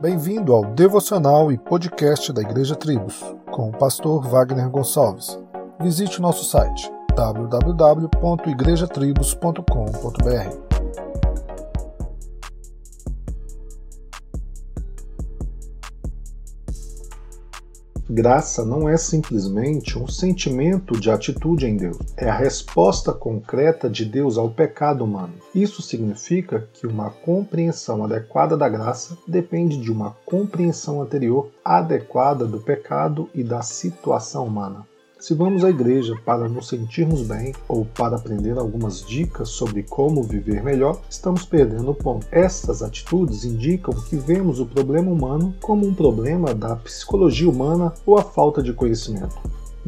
Bem-vindo ao devocional e podcast da Igreja Tribos, com o pastor Wagner Gonçalves. Visite nosso site www.igrejatribos.com.br. Graça não é simplesmente um sentimento de atitude em Deus, é a resposta concreta de Deus ao pecado humano. Isso significa que uma compreensão adequada da graça depende de uma compreensão anterior adequada do pecado e da situação humana. Se vamos à igreja para nos sentirmos bem ou para aprender algumas dicas sobre como viver melhor, estamos perdendo o ponto. Estas atitudes indicam que vemos o problema humano como um problema da psicologia humana ou a falta de conhecimento.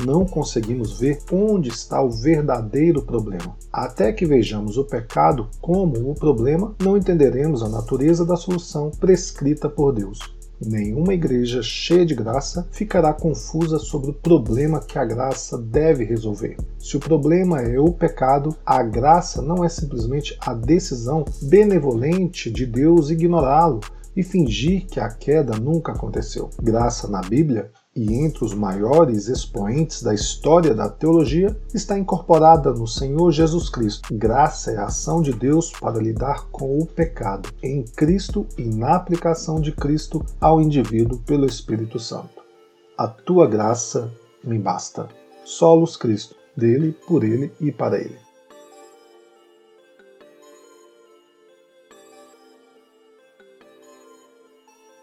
Não conseguimos ver onde está o verdadeiro problema. Até que vejamos o pecado como o problema, não entenderemos a natureza da solução prescrita por Deus. Nenhuma igreja cheia de graça ficará confusa sobre o problema que a graça deve resolver. Se o problema é o pecado, a graça não é simplesmente a decisão benevolente de Deus ignorá-lo e fingir que a queda nunca aconteceu. Graça na Bíblia e entre os maiores expoentes da história da teologia, está incorporada no Senhor Jesus Cristo. Graça é a ação de Deus para lidar com o pecado em Cristo e na aplicação de Cristo ao indivíduo pelo Espírito Santo. A tua graça me basta. Solos Cristo, dele, por ele e para ele.